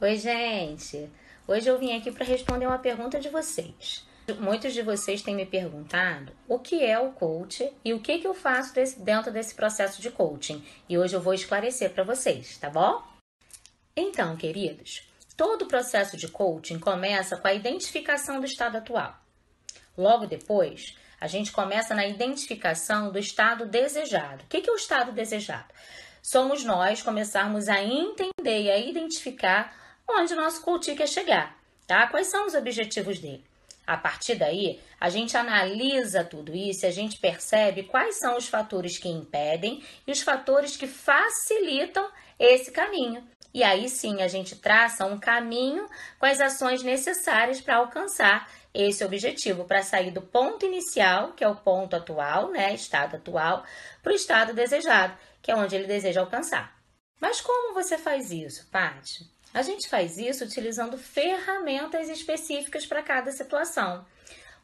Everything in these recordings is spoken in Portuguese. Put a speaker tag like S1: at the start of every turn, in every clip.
S1: Oi, gente! Hoje eu vim aqui para responder uma pergunta de vocês. Muitos de vocês têm me perguntado o que é o coach e o que, que eu faço desse, dentro desse processo de coaching. E hoje eu vou esclarecer para vocês, tá bom? Então, queridos, todo o processo de coaching começa com a identificação do estado atual. Logo depois, a gente começa na identificação do estado desejado. O que é o estado desejado? Somos nós começarmos a entender e a identificar onde o nosso coach quer chegar, tá? Quais são os objetivos dele? A partir daí, a gente analisa tudo isso a gente percebe quais são os fatores que impedem e os fatores que facilitam esse caminho. E aí sim a gente traça um caminho com as ações necessárias para alcançar esse objetivo, para sair do ponto inicial, que é o ponto atual, né, estado atual, para o estado desejado, que é onde ele deseja alcançar. Mas como você faz isso, Paty? A gente faz isso utilizando ferramentas específicas para cada situação.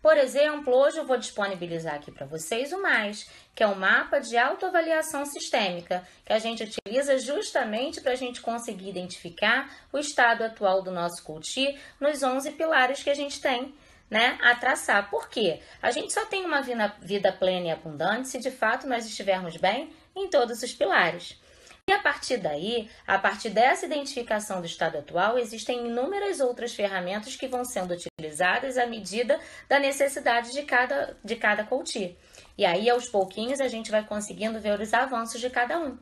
S1: Por exemplo, hoje eu vou disponibilizar aqui para vocês o MAIS, que é um mapa de autoavaliação sistêmica, que a gente utiliza justamente para a gente conseguir identificar o estado atual do nosso culti nos 11 pilares que a gente tem né, a traçar. Por quê? A gente só tem uma vida plena e abundante se de fato nós estivermos bem em todos os pilares. E a partir daí, a partir dessa identificação do estado atual, existem inúmeras outras ferramentas que vão sendo utilizadas à medida da necessidade de cada, de cada coach. E aí, aos pouquinhos, a gente vai conseguindo ver os avanços de cada um.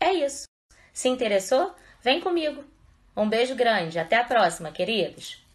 S1: É isso. Se interessou? Vem comigo. Um beijo grande. Até a próxima, queridos.